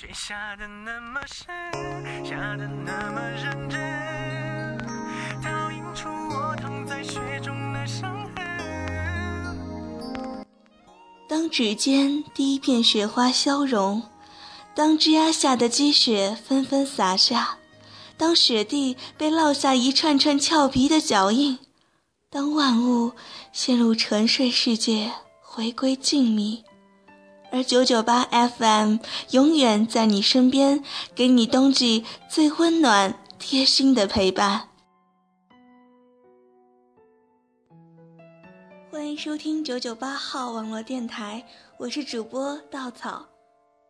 却下的那么深，下的那么认真，倒映出我躺在雪中的伤痕。当指尖第一片雪花消融，当枝桠下的积雪纷纷洒下，当雪地被烙下一串串俏皮的脚印，当万物陷入沉睡世界，回归静谧，而九九八 FM 永远在你身边，给你冬季最温暖、贴心的陪伴。欢迎收听九九八号网络电台，我是主播稻草。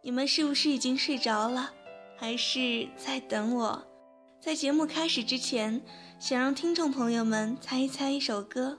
你们是不是已经睡着了，还是在等我？在节目开始之前，想让听众朋友们猜一猜一首歌。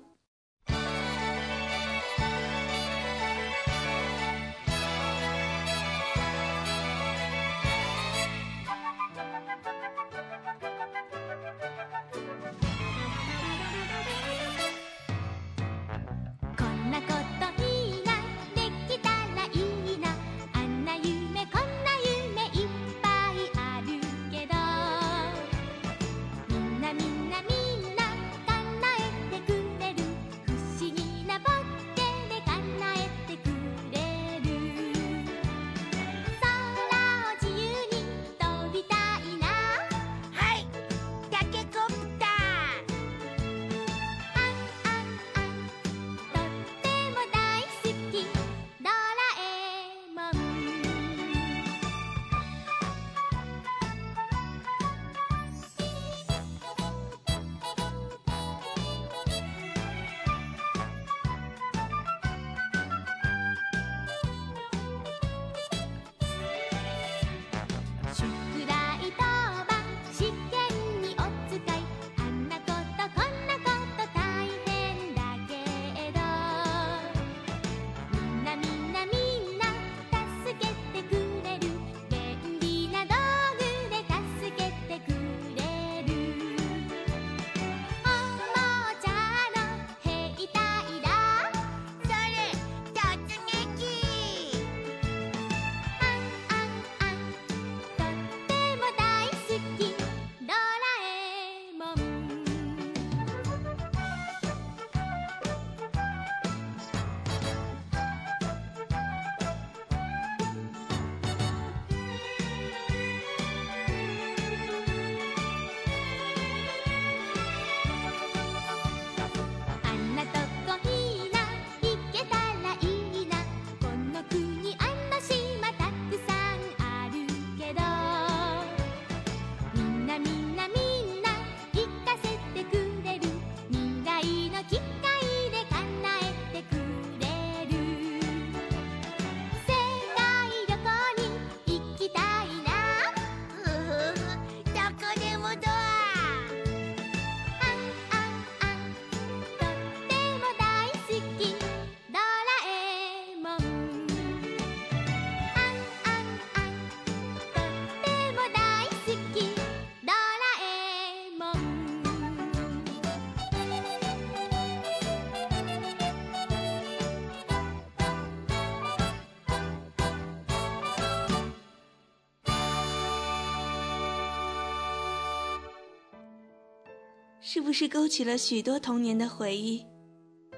是不是勾起了许多童年的回忆？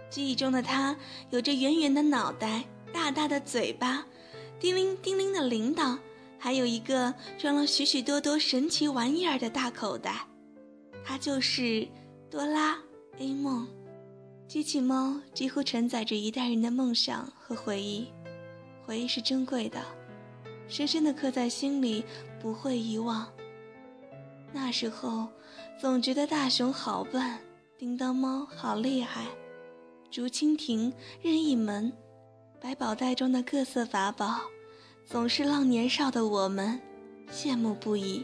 记忆中的他有着圆圆的脑袋、大大的嘴巴、叮铃叮铃的铃铛，还有一个装了许许多多神奇玩意儿的大口袋。他就是哆啦 A 梦。机器猫几乎承载着一代人的梦想和回忆，回忆是珍贵的，深深的刻在心里，不会遗忘。那时候，总觉得大雄好笨，叮当猫好厉害，竹蜻蜓、任意门、百宝袋中的各色法宝，总是让年少的我们羡慕不已。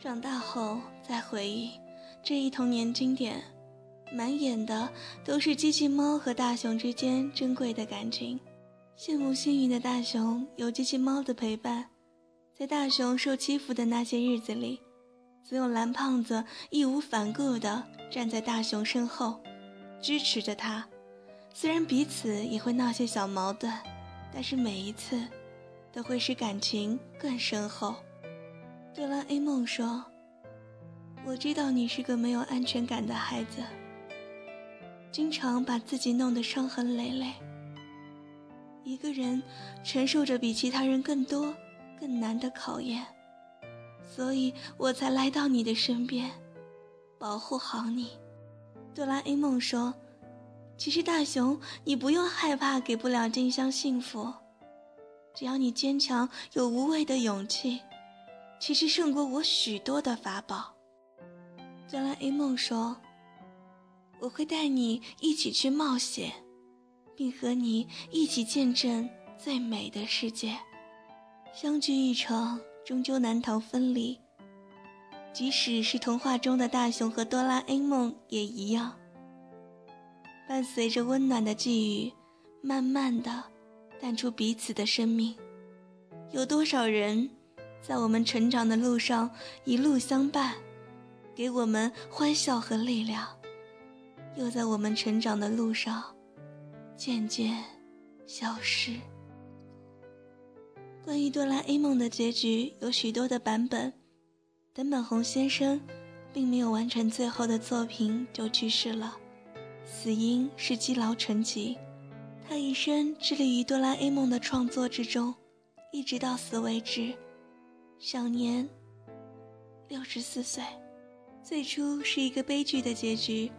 长大后再回忆这一童年经典，满眼的都是机器猫和大雄之间珍贵的感情。羡慕幸运的大雄有机器猫的陪伴，在大雄受欺负的那些日子里。总有蓝胖子义无反顾地站在大雄身后，支持着他。虽然彼此也会闹些小矛盾，但是每一次，都会使感情更深厚。哆啦 A 梦说：“我知道你是个没有安全感的孩子，经常把自己弄得伤痕累累，一个人承受着比其他人更多、更难的考验，所以我才来到你的身边，保护好你。”哆啦 A 梦说：“其实大雄，你不用害怕给不了静香幸福，只要你坚强有无畏的勇气，其实胜过我许多的法宝。”哆啦 A 梦说：“我会带你一起去冒险，并和你一起见证最美的世界。相聚一程，终究难逃分离。”即使是童话中的大雄和哆啦 A 梦也一样，伴随着温暖的寄语，慢慢的淡出彼此的生命。有多少人，在我们成长的路上一路相伴，给我们欢笑和力量，又在我们成长的路上渐渐消失。关于哆啦 A 梦的结局，有许多的版本。等本宏先生并没有完成最后的作品就去世了，死因是积劳成疾。他一生致力于哆啦 A 梦的创作之中，一直到死为止，享年六十四岁。最初是一个悲剧的结局，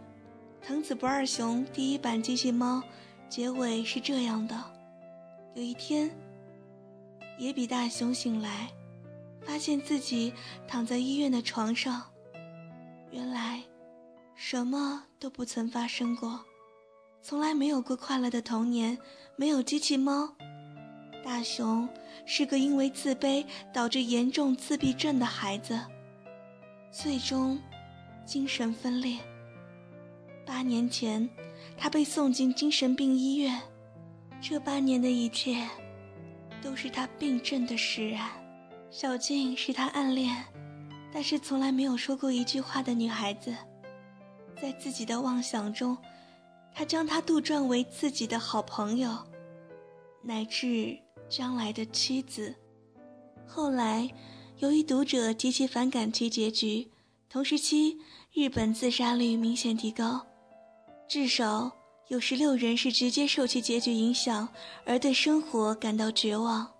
《藤子不二雄》第一版机器猫结尾是这样的：有一天，野比大雄醒来。发现自己躺在医院的床上，原来什么都不曾发生过，从来没有过快乐的童年，没有机器猫。大雄是个因为自卑导致严重自闭症的孩子，最终精神分裂。八年前，他被送进精神病医院，这八年的一切都是他病症的使然。小静是他暗恋，但是从来没有说过一句话的女孩子，在自己的妄想中，他将她杜撰为自己的好朋友，乃至将来的妻子。后来，由于读者极其反感其结局，同时期日本自杀率明显提高，至少有十六人是直接受其结局影响而对生活感到绝望。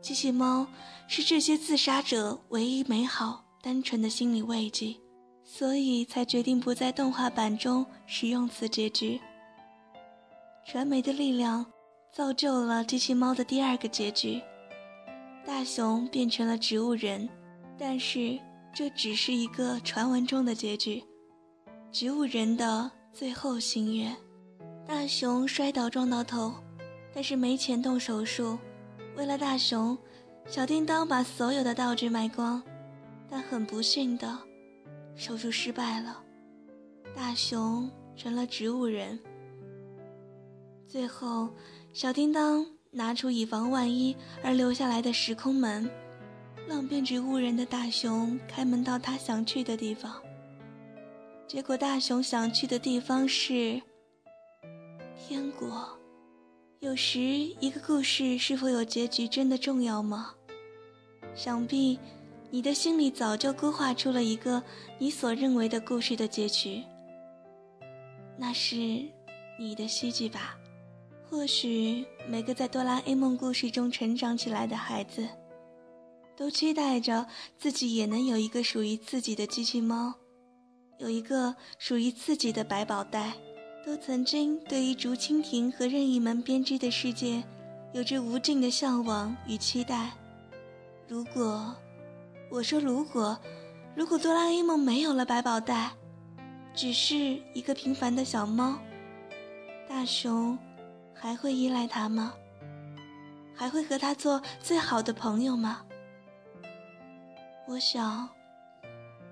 机器猫是这些自杀者唯一美好、单纯的心理慰藉，所以才决定不在动画版中使用此结局。传媒的力量造就了机器猫的第二个结局，大雄变成了植物人，但是这只是一个传闻中的结局。植物人的最后心愿，大雄摔倒撞到头，但是没钱动手术。为了大雄，小叮当把所有的道具卖光，但很不幸的，手术失败了，大熊成了植物人。最后，小叮当拿出以防万一而留下来的时空门，让变植物人的大雄开门到他想去的地方。结果，大雄想去的地方是天国。有时，一个故事是否有结局真的重要吗？想必，你的心里早就勾画出了一个你所认为的故事的结局。那是你的希冀吧？或许每个在哆啦 A 梦故事中成长起来的孩子，都期待着自己也能有一个属于自己的机器猫，有一个属于自己的百宝袋。都曾经对于竹蜻蜓和任意门编织的世界，有着无尽的向往与期待。如果，我说如果，如果哆啦 A 梦没有了百宝袋，只是一个平凡的小猫，大雄还会依赖它吗？还会和它做最好的朋友吗？我想，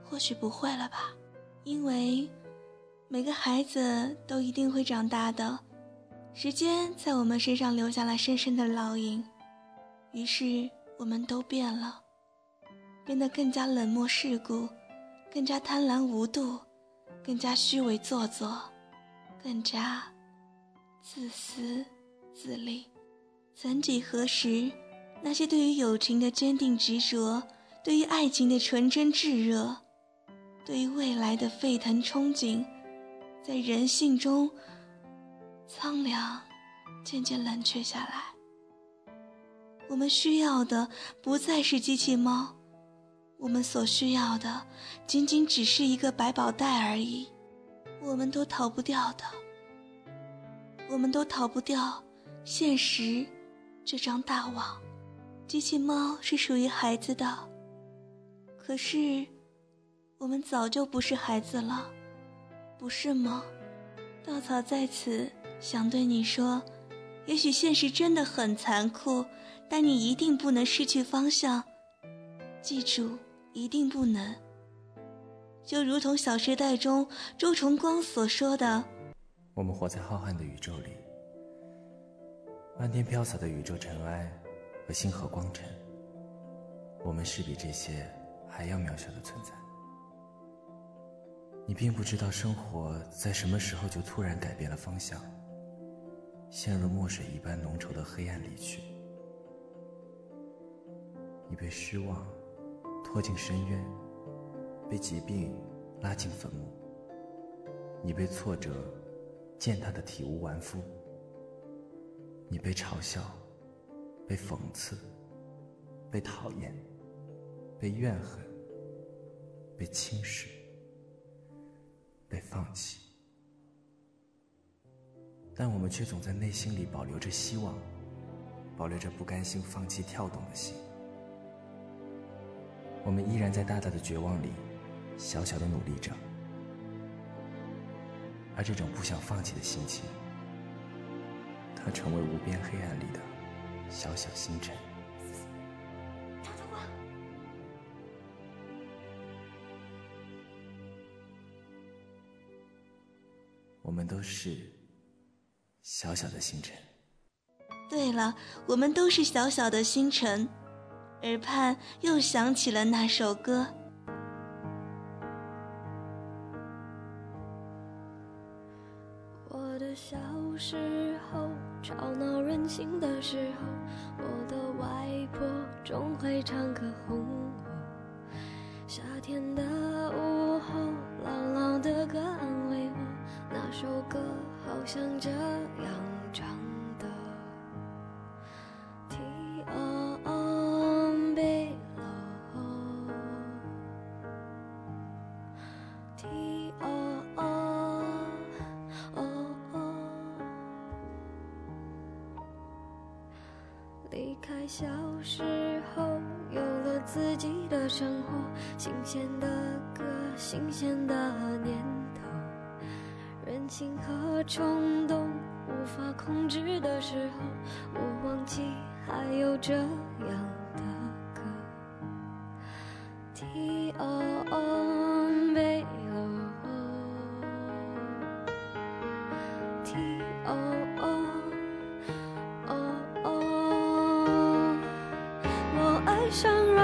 或许不会了吧，因为。每个孩子都一定会长大的，时间在我们身上留下了深深的烙印，于是我们都变了，变得更加冷漠世故，更加贪婪无度，更加虚伪做作，更加自私自利。曾几何时，那些对于友情的坚定执着，对于爱情的纯真炙热，对于未来的沸腾憧憬，在人性中苍凉，渐渐冷却下来。我们需要的不再是机器猫，我们所需要的仅仅只是一个百宝袋而已。我们都逃不掉的，我们都逃不掉现实这张大网。机器猫是属于孩子的，可是我们早就不是孩子了，不是吗？稻草在此想对你说，也许现实真的很残酷。但你一定不能失去方向，记住，一定不能。就如同《小时代》中周崇光所说的：“我们活在浩瀚的宇宙里，漫天飘洒的宇宙尘埃和星河光尘，我们是比这些还要渺小的存在。你并不知道生活在什么时候就突然改变了方向，陷入墨水一般浓稠的黑暗里去。”你被失望拖进深渊，被疾病拉进坟墓。你被挫折践踏的体无完肤。你被嘲笑，被讽刺，被讨厌，被怨恨，被轻视，被放弃。但我们却总在内心里保留着希望，保留着不甘心放弃跳动的心。我们依然在大大的绝望里，小小的努力着，而这种不想放弃的心情，它成为无边黑暗里的小小星辰。我们都是小小的星辰。对了，我们都是小小的星辰。耳畔又响起了那首歌。我的小时候，吵闹任性的时候，我的外婆总会唱歌哄我。夏天的午后，朗朗的歌安慰我，那首歌好像这样。离开小时候，有了自己的生活，新鲜的歌，新鲜的念头，任性和冲动无法控制的时候，我忘记还有这样的歌。T O O B O T O。想让我奋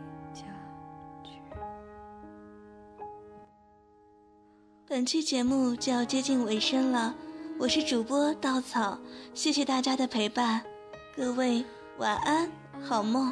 本期节目就要接近尾声了，我是主播稻草，谢谢大家的陪伴，各位晚安，好梦。